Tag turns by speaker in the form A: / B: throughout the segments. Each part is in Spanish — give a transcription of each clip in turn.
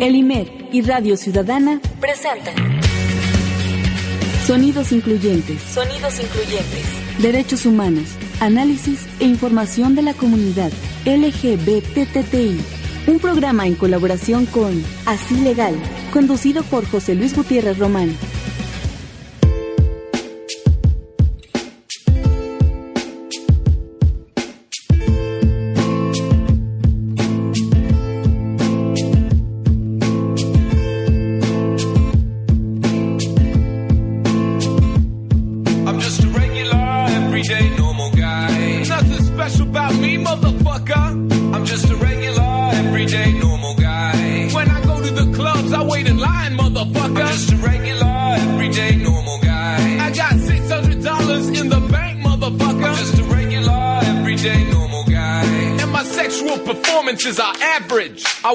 A: El IMED y Radio Ciudadana presentan Sonidos Incluyentes. Sonidos Incluyentes. Derechos humanos, análisis e información de la comunidad LGBTTI. Un programa en colaboración con Así Legal, conducido por José Luis Gutiérrez Román.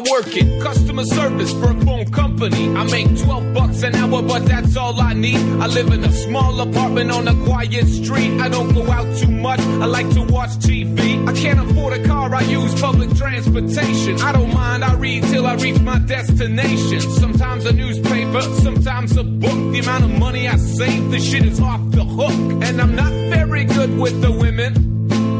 B: Average. I work in customer service for a phone company. I make 12 bucks an hour, but that's all I need. I live in a small apartment on a quiet street. I don't go out too much. I like to watch TV. I can't afford a car. I use public transportation. I don't mind. I read till I reach my destination. Sometimes a newspaper, sometimes a book. The amount of money I save, the shit is off the hook. And I'm not very good with the women.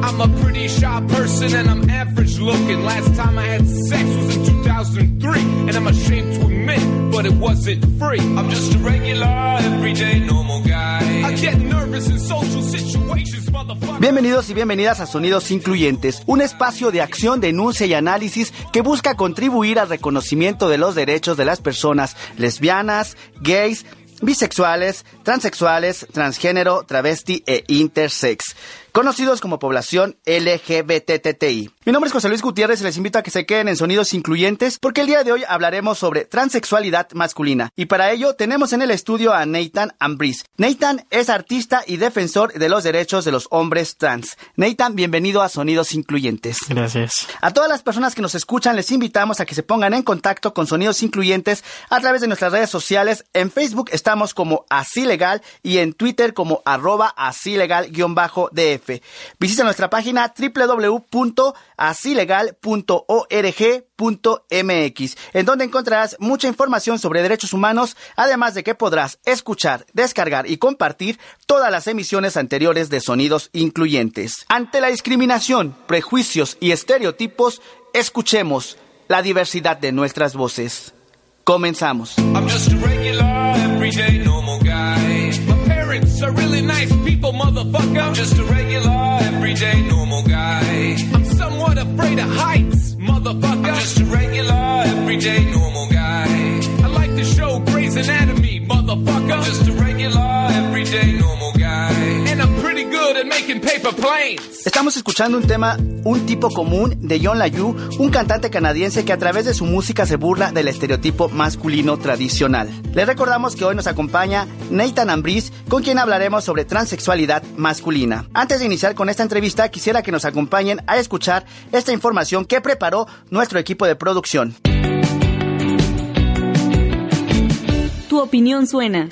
B: I'm a pretty shy person and I'm average looking. Last time I had sex was in 2003, and I'm ashamed to admit, but it wasn't free. I'm just a regular, everyday, normal guy. I get nervous in social situations, motherfucker.
C: Bienvenidos y bienvenidas a Sonidos Incluyentes, un espacio de acción, denuncia y análisis que busca contribuir al reconocimiento de los derechos de las personas lesbianas, gays, bisexuales, transexuales, transgénero, travesti e intersex, conocidos como población LGBTTI. Mi nombre es José Luis Gutiérrez y les invito a que se queden en Sonidos Incluyentes porque el día de hoy hablaremos sobre transexualidad masculina. Y para ello tenemos en el estudio a Nathan Ambris. Nathan es artista y defensor de los derechos de los hombres trans. Nathan, bienvenido a Sonidos Incluyentes.
D: Gracias.
C: A todas las personas que nos escuchan les invitamos a que se pongan en contacto con Sonidos Incluyentes a través de nuestras redes sociales. En Facebook estamos como Así Legal y en Twitter como arroba así legal-df. Visita nuestra página www.asilegal.org.mx en donde encontrarás mucha información sobre derechos humanos, además de que podrás escuchar, descargar y compartir todas las emisiones anteriores de Sonidos Incluyentes. Ante la discriminación, prejuicios y estereotipos, escuchemos la diversidad de nuestras voces. Comenzamos.
B: I'm just a regular. Parents are really nice people, motherfucker. I'm just a regular, everyday, normal guy. I'm somewhat afraid of heights, motherfucker. I'm just a regular, everyday, normal guy. I like the show Grey's Anatomy, motherfucker. I'm just a regular, everyday,
C: Estamos escuchando un tema, un tipo común de John Layu, un cantante canadiense que a través de su música se burla del estereotipo masculino tradicional. Les recordamos que hoy nos acompaña Nathan Ambris, con quien hablaremos sobre transexualidad masculina. Antes de iniciar con esta entrevista, quisiera que nos acompañen a escuchar esta información que preparó nuestro equipo de producción.
A: Tu opinión suena.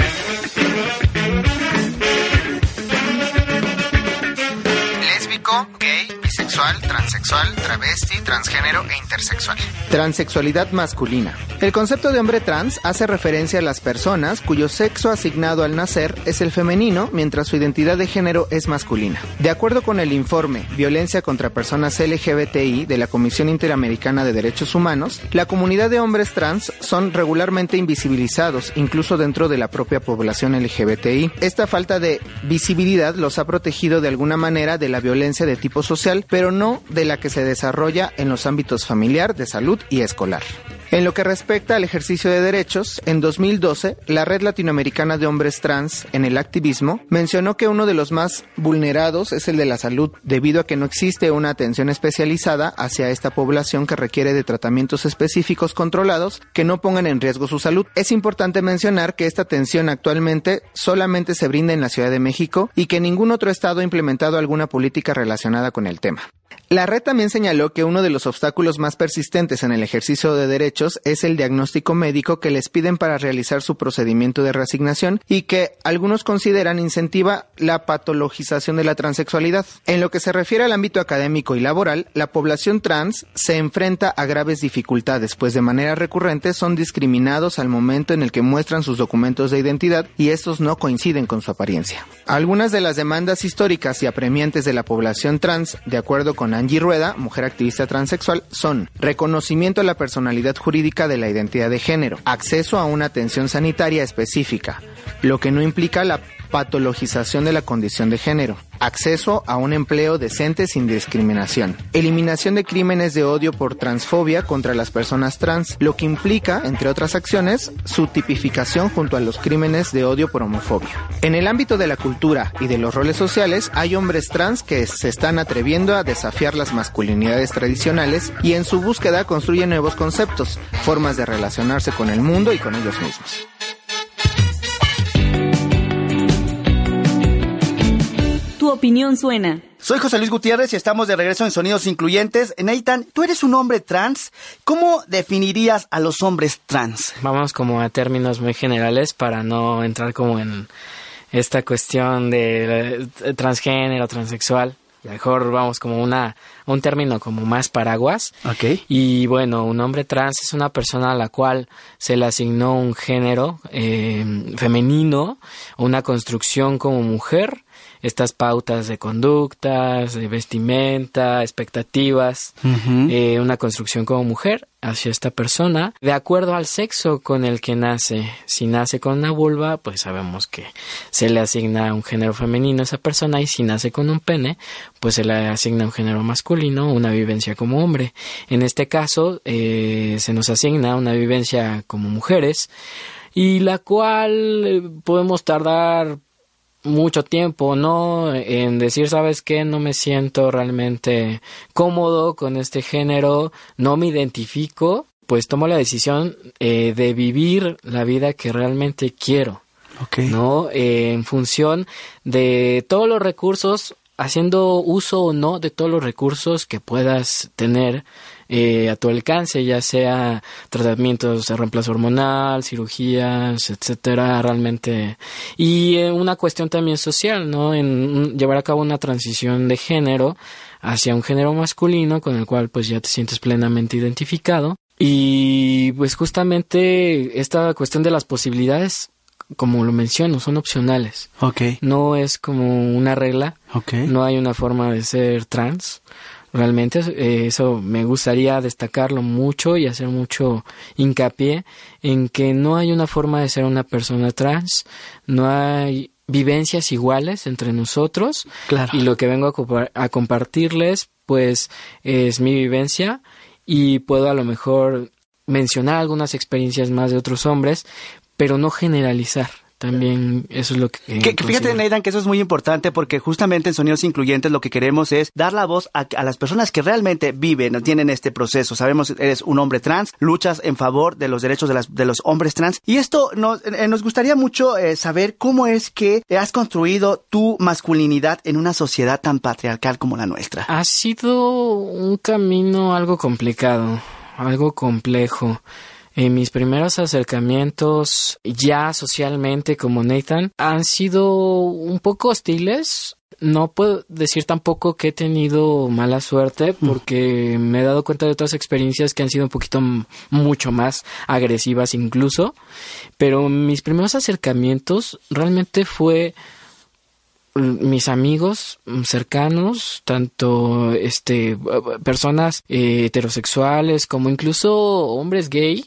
E: Hospital. Transexual, travesti, transgénero e intersexual.
F: Transexualidad masculina. El concepto de hombre trans hace referencia a las personas cuyo sexo asignado al nacer es el femenino, mientras su identidad de género es masculina. De acuerdo con el informe Violencia contra personas LGBTI de la Comisión Interamericana de Derechos Humanos, la comunidad de hombres trans son regularmente invisibilizados, incluso dentro de la propia población LGBTI. Esta falta de visibilidad los ha protegido de alguna manera de la violencia de tipo social, pero no de la que se desarrolla en los ámbitos familiar, de salud y escolar. En lo que respecta al ejercicio de derechos, en 2012, la Red Latinoamericana de Hombres Trans en el activismo mencionó que uno de los más vulnerados es el de la salud, debido a que no existe una atención especializada hacia esta población que requiere de tratamientos específicos controlados que no pongan en riesgo su salud. Es importante mencionar que esta atención actualmente solamente se brinda en la Ciudad de México y que ningún otro estado ha implementado alguna política relacionada con el tema. La red también señaló que uno de los obstáculos más persistentes en el ejercicio de derechos es el diagnóstico médico que les piden para realizar su procedimiento de reasignación y que algunos consideran incentiva la patologización de la transexualidad. En lo que se refiere al ámbito académico y laboral, la población trans se enfrenta a graves dificultades, pues de manera recurrente son discriminados al momento en el que muestran sus documentos de identidad y estos no coinciden con su apariencia. Algunas de las demandas históricas y apremiantes de la población trans, de acuerdo con Angie Rueda, mujer activista transexual, son reconocimiento a la personalidad jurídica de la identidad de género, acceso a una atención sanitaria específica, lo que no implica la patologización de la condición de género, acceso a un empleo decente sin discriminación, eliminación de crímenes de odio por transfobia contra las personas trans, lo que implica, entre otras acciones, su tipificación junto a los crímenes de odio por homofobia. En el ámbito de la cultura y de los roles sociales, hay hombres trans que se están atreviendo a desafiar las masculinidades tradicionales y en su búsqueda construyen nuevos conceptos, formas de relacionarse con el mundo y con ellos mismos.
A: Tu opinión suena.
C: Soy José Luis Gutiérrez y estamos de regreso en Sonidos Incluyentes. Nathan, tú eres un hombre trans. ¿Cómo definirías a los hombres trans?
D: Vamos como a términos muy generales para no entrar como en esta cuestión de eh, transgénero, transexual. Mejor vamos como una un término como más paraguas.
C: Ok.
D: Y bueno, un hombre trans es una persona a la cual se le asignó un género eh, femenino, una construcción como mujer estas pautas de conductas, de vestimenta, expectativas, eh, una construcción como mujer hacia esta persona de acuerdo al sexo con el que nace. Si nace con una vulva, pues sabemos que se le asigna un género femenino a esa persona y si nace con un pene, pues se le asigna un género masculino, una vivencia como hombre. En este caso, eh, se nos asigna una vivencia como mujeres y la cual eh, podemos tardar mucho tiempo, ¿no? En decir, ¿sabes qué? No me siento realmente cómodo con este género, no me identifico, pues tomo la decisión eh, de vivir la vida que realmente quiero. ¿No? Eh, en función de todos los recursos, haciendo uso o no de todos los recursos que puedas tener eh, a tu alcance, ya sea tratamientos de reemplazo hormonal, cirugías, etcétera, realmente. Y eh, una cuestión también social, ¿no? En llevar a cabo una transición de género hacia un género masculino con el cual pues ya te sientes plenamente identificado. Y pues justamente esta cuestión de las posibilidades como lo menciono, son opcionales.
C: Ok.
D: No es como una regla.
C: Ok.
D: No hay una forma de ser trans. Realmente eh, eso me gustaría destacarlo mucho y hacer mucho hincapié en que no hay una forma de ser una persona trans, no hay vivencias iguales entre nosotros
C: claro.
D: y lo que vengo a, a compartirles pues es mi vivencia y puedo a lo mejor mencionar algunas experiencias más de otros hombres, pero no generalizar. También eso es lo que...
C: que, fíjate, Neidan, que eso es muy importante porque justamente en Sonidos Incluyentes lo que queremos es dar la voz a, las personas que realmente viven, tienen este proceso. Sabemos, eres un hombre trans, luchas en favor de los derechos de, las, de los hombres trans. Y esto nos, eh, nos gustaría mucho eh, saber cómo es que has construido tu masculinidad en una sociedad tan patriarcal como la nuestra.
D: Ha sido un camino algo complicado, algo complejo. En mis primeros acercamientos ya socialmente como Nathan han sido un poco hostiles. No puedo decir tampoco que he tenido mala suerte porque me he dado cuenta de otras experiencias que han sido un poquito mucho más agresivas incluso. Pero mis primeros acercamientos realmente fue mis amigos cercanos, tanto este personas eh, heterosexuales como incluso hombres gay,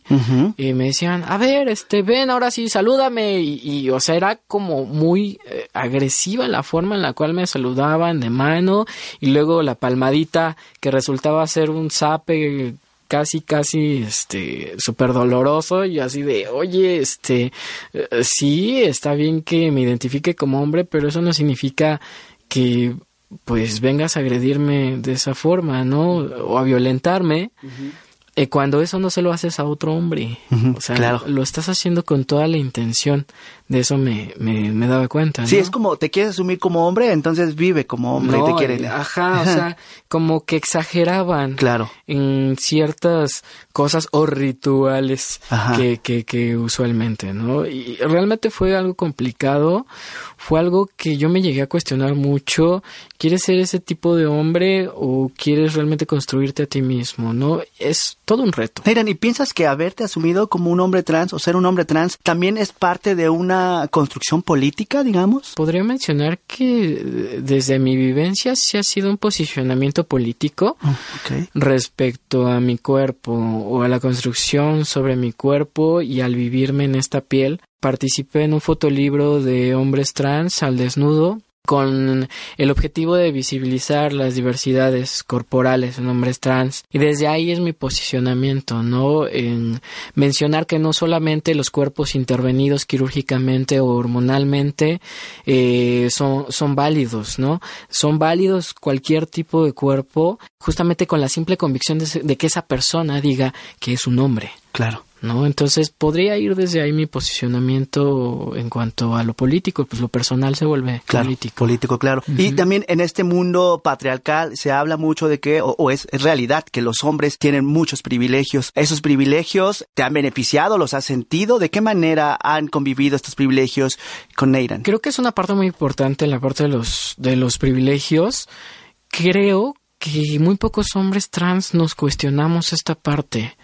D: eh, me decían, a ver, este, ven, ahora sí, salúdame. Y, o sea, era como muy eh, agresiva la forma en la cual me saludaban de mano y luego la palmadita que resultaba ser un zape casi, casi, este, súper doloroso y así de, oye, este, eh, sí, está bien que me identifique como hombre, pero eso no significa que pues vengas a agredirme de esa forma, ¿no? O a violentarme. Eh, cuando eso no se lo haces a otro hombre. o sea, lo estás haciendo con toda la intención de eso me, me, daba cuenta.
C: Sí, es como te quieres asumir como hombre, entonces vive como hombre y te quieren.
D: Ajá, o sea, como que exageraban
C: claro.
D: en ciertas cosas o rituales que, que, que usualmente, ¿no? Y realmente fue algo complicado, fue algo que yo me llegué a cuestionar mucho. ¿Quieres ser ese tipo de hombre o quieres realmente construirte a ti mismo, no? Es todo un reto.
C: Miren, ¿y piensas que haberte asumido como un hombre trans o ser un hombre trans también es parte de una construcción política, digamos?
D: Podría mencionar que desde mi vivencia sí ha sido un posicionamiento político
C: oh,
D: respecto a mi cuerpo o a la construcción sobre mi cuerpo y al vivirme en esta piel. Participé en un fotolibro de hombres trans al desnudo con el objetivo de visibilizar las diversidades corporales en hombres trans. Y desde ahí es mi posicionamiento no en mencionar que no solamente los cuerpos intervenidos quirúrgicamente o hormonalmente eh, son válidos no son válidos cualquier tipo de cuerpo justamente con la simple convicción de, de que esa persona diga que es un hombre
C: claro
D: ¿no? Entonces podría ir desde ahí mi posicionamiento en cuanto a lo político, pues lo personal se vuelve político.
C: Político, claro. Y también en este mundo patriarcal se habla mucho de que, o, es, realidad, que los hombres tienen muchos privilegios. ¿Esos privilegios te han beneficiado? ¿Los has sentido? ¿De qué manera han convivido estos privilegios con Neiran?
D: Creo que es una parte muy importante, la parte de los, de los privilegios. Creo que muy pocos hombres trans nos cuestionamos esta parte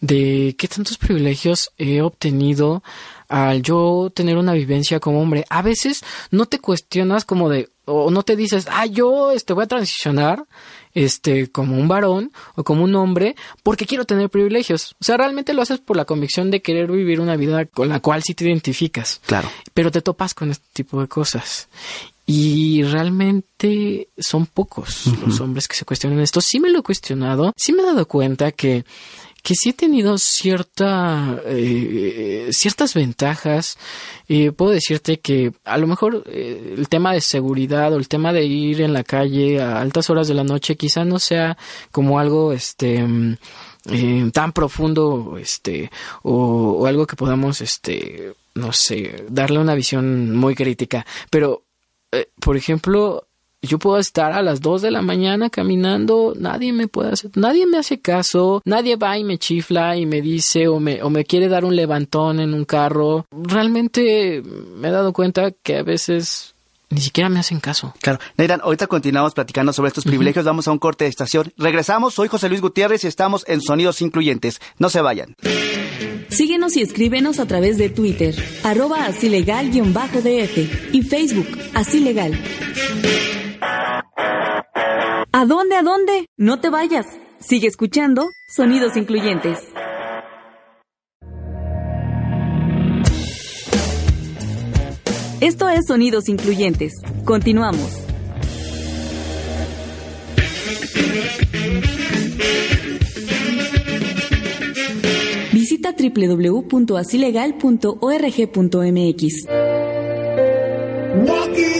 D: de qué tantos privilegios he obtenido al yo tener una vivencia como hombre. A veces no te cuestionas como de, o no te dices, ah, yo este, voy a transicionar este, como un varón o como un hombre porque quiero tener privilegios. O sea, realmente lo haces por la convicción de querer vivir una vida con la cual sí te identificas.
C: Claro.
D: Pero te topas con este tipo de cosas. Y realmente son pocos los hombres que se cuestionan esto. Sí me lo he cuestionado, sí me he dado cuenta que que sí he tenido cierta, eh, ciertas ventajas. y puedo decirte que a lo mejor eh, el tema de seguridad o el tema de ir en la calle a altas horas de la noche quizá no sea como algo este eh, tan profundo este o, o, algo que podamos este no sé darle una visión muy crítica pero eh, por ejemplo, yo puedo estar a las 2 de la mañana caminando, nadie me puede hacer, nadie me hace caso, nadie va y me chifla y me dice o me, o me quiere dar un levantón en un carro. Realmente me he dado cuenta que a veces ni siquiera me hacen caso.
C: Claro. Neiran, ahorita continuamos platicando sobre estos privilegios. Vamos a un corte de estación. Regresamos. Soy José Luis Gutiérrez y estamos en Sonidos Incluyentes. No se vayan.
A: Síguenos y escríbenos a través de Twitter, arroba así legal-df y Facebook, así legal. ¿A dónde, a dónde? No te vayas. Sigue escuchando Sonidos Incluyentes. Esto es Sonidos Incluyentes. Continuamos. Visita www.asilegal.org.mx.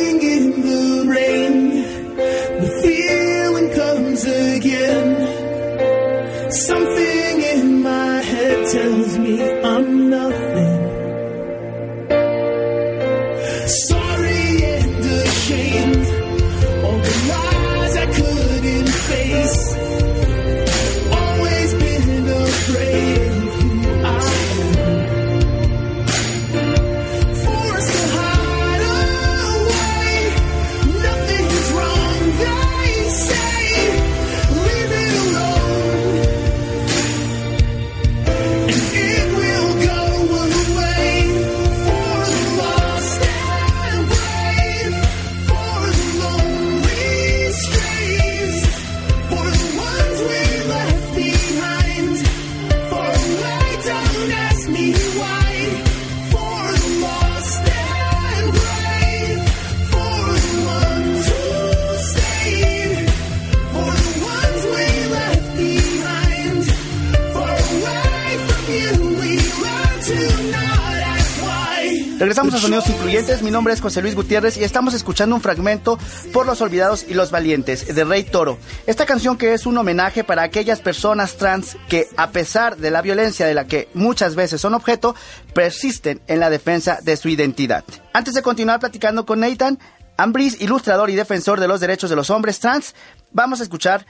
C: Regresamos a Sonidos Incluyentes. Mi nombre es José Luis Gutiérrez y estamos escuchando un fragmento por los olvidados y los valientes de Rey Toro. Esta canción que es un homenaje para aquellas personas trans que, a pesar de la violencia de la que muchas veces son objeto, persisten en la defensa de su identidad. Antes de continuar platicando con Nathan, Ambris, ilustrador y defensor de los derechos de los hombres trans, vamos a escuchar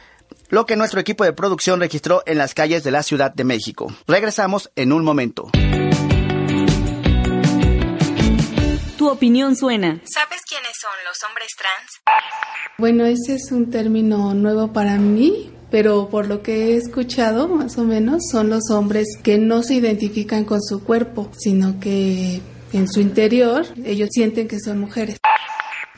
C: lo que nuestro equipo de producción registró en las calles de la Ciudad de México. Regresamos en un momento.
A: Tu opinión suena.
G: ¿Sabes quiénes son los hombres trans?
H: Bueno, ese es un término nuevo para mí, pero por lo que he escuchado, más o menos, son los hombres que no se identifican con su cuerpo, sino que en su interior ellos sienten que son mujeres.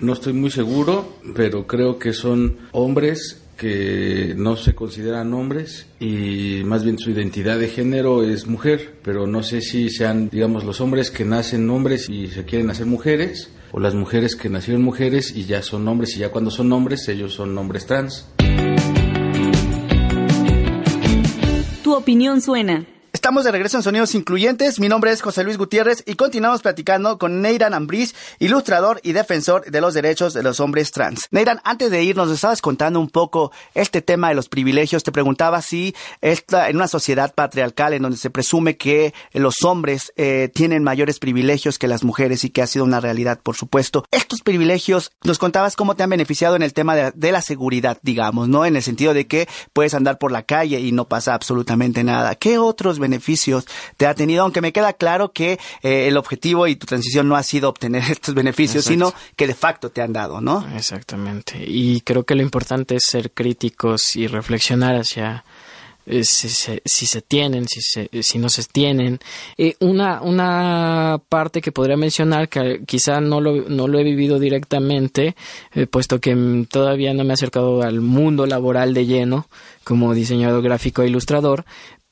I: No estoy muy seguro, pero creo que son hombres que no se consideran hombres y más bien su identidad de género es mujer, pero no sé si sean, digamos, los hombres que nacen hombres y se quieren hacer mujeres o las mujeres que nacieron mujeres y ya son hombres y ya cuando son hombres ellos son hombres trans.
A: Tu opinión suena.
C: Estamos de regreso en Sonidos Incluyentes. Mi nombre es José Luis Gutiérrez y continuamos platicando con Neiran Ambris, ilustrador y defensor de los derechos de los hombres trans. Neiran, antes de irnos, nos estabas contando un poco este tema de los privilegios. Te preguntaba si en una sociedad patriarcal en donde se presume que los hombres eh, tienen mayores privilegios que las mujeres y que ha sido una realidad, por supuesto. Estos privilegios, nos contabas cómo te han beneficiado en el tema de, de la seguridad, digamos, ¿no? En el sentido de que puedes andar por la calle y no pasa absolutamente nada. ¿Qué otros beneficios beneficios te ha tenido, aunque me queda claro que eh, el objetivo y tu transición no ha sido obtener estos beneficios, sino que de facto te han dado, ¿no?
D: Exactamente. Y creo que lo importante es ser críticos y reflexionar hacia eh, si, se, si se tienen, si, se, si no se tienen. Eh, una, una parte que podría mencionar, que quizá no lo, no lo he vivido directamente, puesto que todavía no me he acercado al mundo laboral de lleno como diseñador gráfico e ilustrador,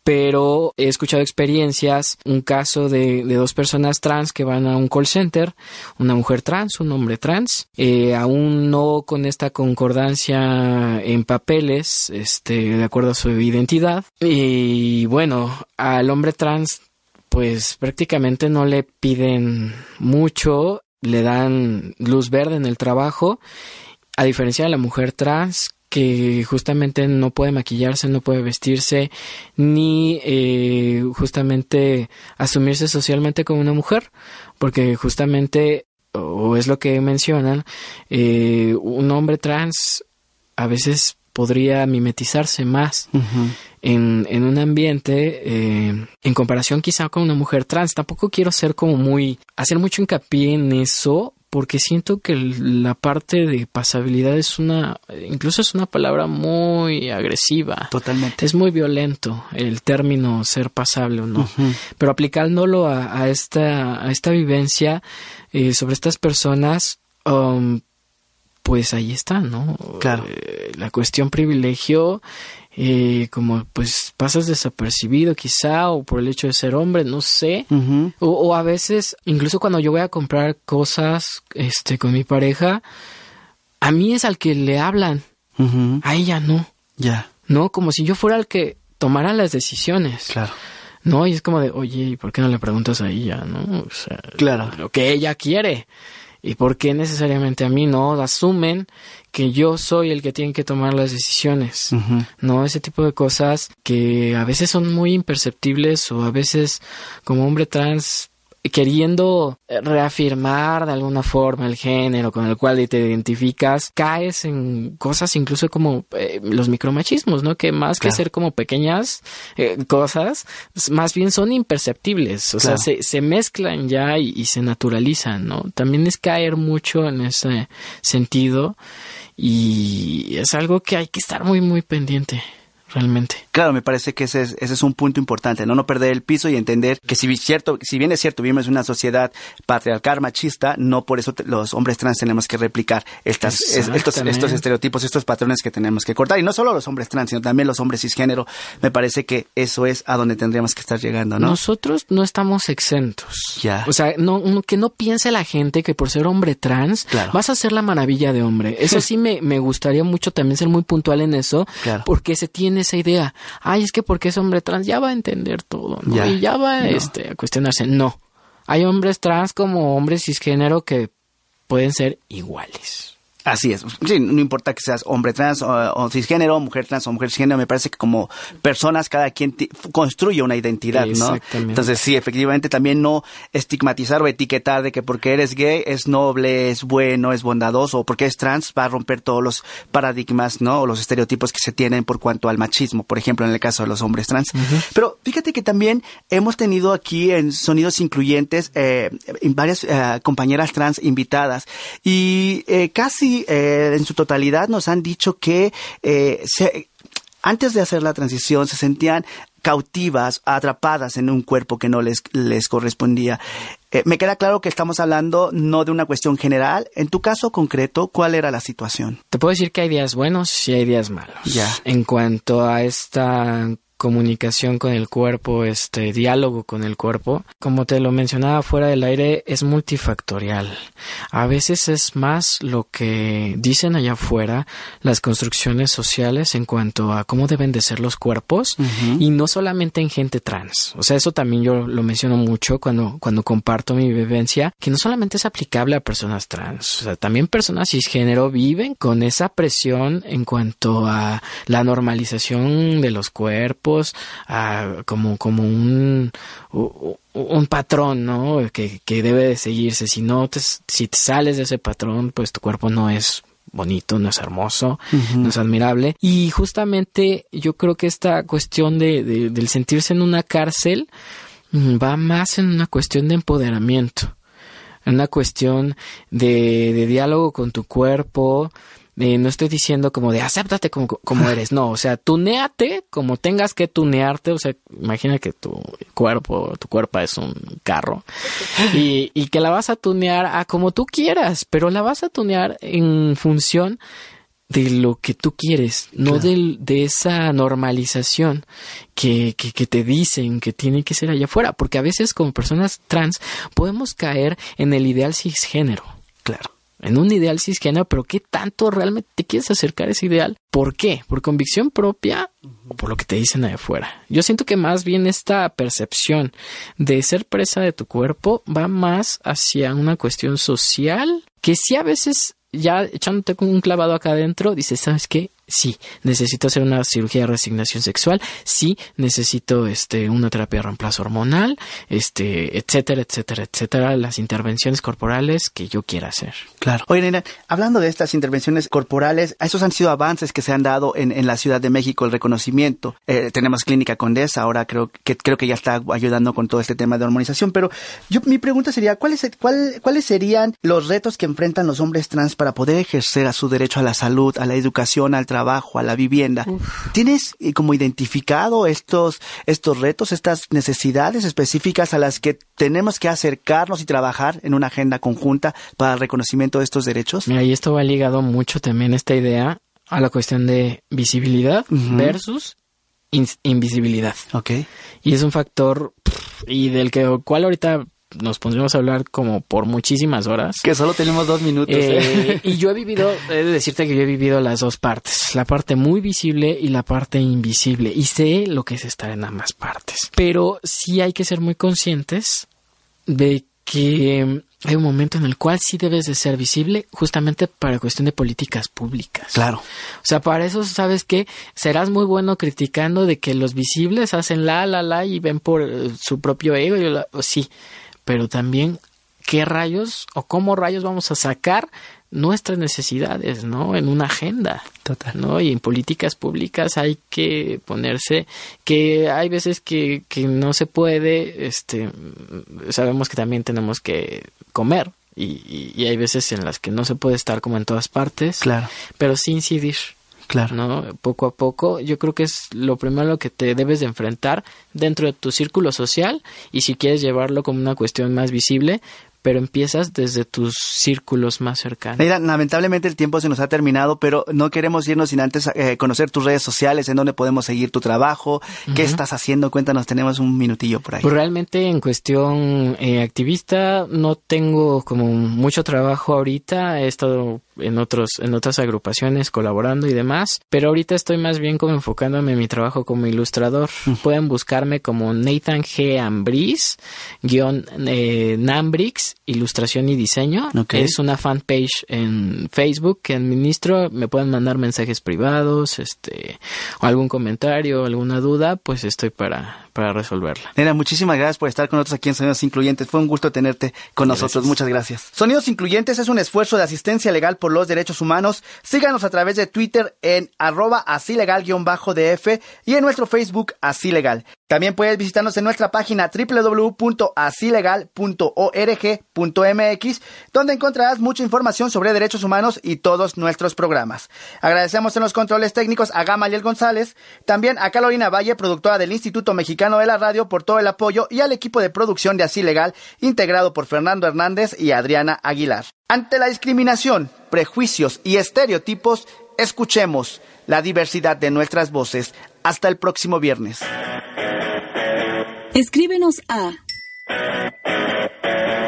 D: pero he escuchado experiencias, un caso de, de, dos personas trans que van a un call center, una mujer trans, un hombre trans, eh, aún no con esta concordancia en papeles, este, de acuerdo a su identidad. Y bueno, al hombre trans, pues prácticamente no le piden mucho, le dan luz verde en el trabajo, a diferencia de la mujer trans que justamente no puede maquillarse, no puede vestirse, ni eh, justamente asumirse socialmente como una mujer, porque justamente, o es lo que mencionan, eh, un hombre trans a veces podría mimetizarse más en, en, un ambiente eh, en comparación quizá con una mujer trans. Tampoco quiero ser como muy, hacer mucho hincapié en eso, porque siento que la parte de pasabilidad es una, incluso es una palabra muy agresiva.
C: Totalmente.
D: Es muy violento el término ser pasable o no. Pero aplicándolo a, esta, a esta vivencia eh, sobre estas personas, um, pues ahí está, ¿no?
C: Claro.
D: Eh, la cuestión privilegio eh, como pues pasas desapercibido quizá o por el hecho de ser hombre, no sé. o, a veces, incluso cuando yo voy a comprar cosas este, con mi pareja, a mí es al que le hablan, a ella no.
C: Ya.
D: No, como si yo fuera el que tomara las decisiones.
C: Claro.
D: No, y es como de, oye, ¿y por qué no le preguntas a ella, no? O sea,
C: claro.
D: Lo que ella quiere. ¿Y por qué necesariamente a mí no? Asumen que yo soy el que tiene que tomar las decisiones, ¿no? Ese tipo de cosas que a veces son muy imperceptibles o a veces como hombre trans queriendo reafirmar de alguna forma el género con el cual te identificas, caes en cosas incluso como eh, los micromachismos, ¿no? Que más que ser como pequeñas eh, cosas, más bien son imperceptibles, o sea, se, se, mezclan ya y, y se naturalizan, ¿no? También es caer mucho en ese sentido y es algo que hay que estar muy, muy pendiente realmente.
C: Claro, me parece que ese es, ese es un punto importante, ¿no? No perder el piso y entender que si, cierto, si bien es cierto, vivimos en una sociedad patriarcal, machista, no por eso los hombres trans tenemos que replicar estas, estos, estos estereotipos, estos patrones que tenemos que cortar. Y no solo los hombres trans, sino también los hombres cisgénero. Me parece que eso es a donde tendríamos que estar llegando, ¿no?
D: Nosotros no estamos exentos.
C: Ya.
D: O sea, no, que no piense la gente que por ser hombre trans vas a ser la maravilla de hombre. Eso sí me, me gustaría mucho también ser muy puntual en eso, porque se tiene esa idea. Ay, es que porque es hombre trans ya va a entender todo, ¿no? Y ya va este, a cuestionarse. No, hay hombres trans como hombres cisgénero que pueden ser iguales.
C: Así es. Sí, no importa que seas hombre trans o, cisgénero, mujer trans o mujer cisgénero, me parece que como personas cada quien construye una identidad, ¿no? Entonces sí, efectivamente también no estigmatizar o etiquetar de que porque eres gay es noble, es bueno, es bondadoso, o porque es trans va a romper todos los paradigmas, ¿no? O los estereotipos que se tienen por cuanto al machismo, por ejemplo, en el caso de los hombres trans. Pero fíjate que también hemos tenido aquí en Sonidos Incluyentes eh, varias eh, compañeras trans invitadas y eh, casi eh, en su totalidad nos han dicho que eh, antes de hacer la transición se sentían cautivas, atrapadas en un cuerpo que no les, les correspondía. Eh, me queda claro que estamos hablando no de una cuestión general. En tu caso concreto, ¿cuál era la situación?
D: Te puedo decir que hay días buenos y hay días malos. Ya. En cuanto a esta comunicación con el cuerpo, este diálogo con el cuerpo, como te lo mencionaba fuera del aire, es multifactorial. A veces es más lo que dicen allá afuera las construcciones sociales en cuanto a cómo deben de ser los cuerpos y no solamente en gente trans. O sea, eso también yo lo menciono mucho cuando, cuando comparto mi vivencia, que no solamente es aplicable a personas trans, o sea, también personas cisgénero viven con esa presión en cuanto a la normalización de los cuerpos, como, como un, un patrón, ¿no? Que, debe de seguirse. Si no, te, si te sales de ese patrón, pues tu cuerpo no es bonito, no es hermoso, no es admirable. Y justamente yo creo que esta cuestión de, del sentirse en una cárcel mm, va más en una cuestión de empoderamiento, en una cuestión de, de diálogo con tu cuerpo, eh, no estoy diciendo como de acéptate como, como eres, no, o sea, tuneate como tengas que tunearte, o sea, imagina que tu cuerpo, tu cuerpo es un carro y, y que la vas a tunear a como tú quieras, pero la vas a tunear en función de lo que tú quieres, no de, de, esa normalización que, que, que, te dicen que tiene que ser allá afuera, porque a veces como personas trans podemos caer en el ideal cisgénero. En un ideal cisgénero, pero ¿qué tanto realmente te quieres acercar a ese ideal? ¿Por qué? ¿Por convicción propia o por lo que te dicen de afuera? Yo siento que más bien esta percepción de ser presa de tu cuerpo va más hacia una cuestión social que sí a veces ya echándote con un clavado acá adentro, dices, ¿sabes qué? Sí, necesito hacer una cirugía de resignación sexual, sí, necesito este una terapia de reemplazo hormonal, este, etcétera, etcétera, etcétera, las intervenciones corporales que yo quiera hacer.
C: Claro. Oye, nena, hablando de estas intervenciones corporales, esos han sido avances que se han dado en, en la Ciudad de México, el reconocimiento. Eh, tenemos Clínica Condesa, ahora creo que creo que ya está ayudando con todo este tema de hormonización, pero yo mi pregunta sería, ¿cuáles cuál, cuáles serían los retos que enfrentan los hombres trans para poder ejercer a su derecho a la salud, a la educación, al a la vivienda. ¿Tienes eh, como identificado estos, estos retos, estas necesidades específicas a las que tenemos que acercarnos y trabajar en una agenda conjunta para el reconocimiento de estos derechos?
D: Mira, y esto va ligado mucho también esta idea a la cuestión de visibilidad versus invisibilidad.
C: Ok.
D: Y es un factor y del que cual ahorita nos pondríamos a hablar como por muchísimas horas.
C: Que solo tenemos dos minutos.
D: ¿eh? Eh, y yo he vivido, he de decirte que yo he vivido las dos partes, la parte muy visible y la parte invisible. Y sé lo que es estar en ambas partes. Pero sí hay que ser muy conscientes de que hay un momento en el cual sí debes de ser visible justamente para cuestión de políticas públicas.
C: Claro.
D: O sea, para eso sabes que serás muy bueno criticando de que los visibles hacen la, la, la y ven por eh, su propio ego. Y sí, pero también qué rayos o cómo rayos vamos a sacar nuestras necesidades, ¿no? En una agenda.
C: Total.
D: ¿no? Y en políticas públicas hay que ponerse que hay veces que, que no se puede, este, sabemos que también tenemos que comer y, y, hay veces en las que no se puede estar como en todas partes.
C: Claro.
D: Pero sí incidir.
C: Claro.
D: ¿no? Poco a poco, yo creo que es lo primero que te debes de enfrentar dentro de tu círculo social y si quieres llevarlo como una cuestión más visible, pero empiezas desde tus círculos más cercanos.
C: Mira, lamentablemente el tiempo se nos ha terminado, pero no queremos irnos sin antes eh, conocer tus redes sociales, en donde podemos seguir tu trabajo, qué estás haciendo, cuéntanos, tenemos un minutillo por ahí.
D: Pues realmente en cuestión eh, activista no tengo como mucho trabajo ahorita, he estado en otros en otras agrupaciones colaborando y demás, pero ahorita estoy más bien como enfocándome en mi trabajo como ilustrador. Pueden buscarme como Nathan G. Ambris, guion eh, Nambrix, ilustración y diseño. Es una fanpage en Facebook que administro, me pueden mandar mensajes privados, este, o algún comentario, alguna duda, pues estoy para, para resolverla.
C: Nena, muchísimas gracias por estar con nosotros aquí en Sonidos Incluyentes. Fue un gusto tenerte con nosotros. Muchas gracias. Sonidos Incluyentes es un esfuerzo de asistencia legal por los derechos humanos. Síganos a través de Twitter en arroba así legal-df y en nuestro Facebook así legal. También puedes visitarnos en nuestra página www.asilegal.org.mx, donde encontrarás mucha información sobre derechos humanos y todos nuestros programas. Agradecemos en los controles técnicos a Gamaliel González, también a Carolina Valle, productora del Instituto Mexicano de la Radio, por todo el apoyo y al equipo de producción de Así Legal, integrado por Fernando Hernández y Adriana Aguilar. Ante la discriminación, prejuicios y estereotipos, escuchemos la diversidad de nuestras voces. Hasta el próximo viernes.
A: Escríbenos a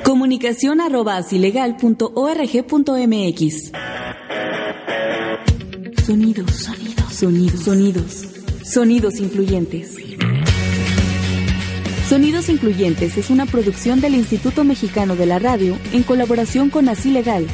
A: comunicación arroba mx. Sonidos, sonidos, sonidos, sonidos, sonidos influyentes. Sonidos Incluyentes es una producción del Instituto Mexicano de la Radio en colaboración con Así Legal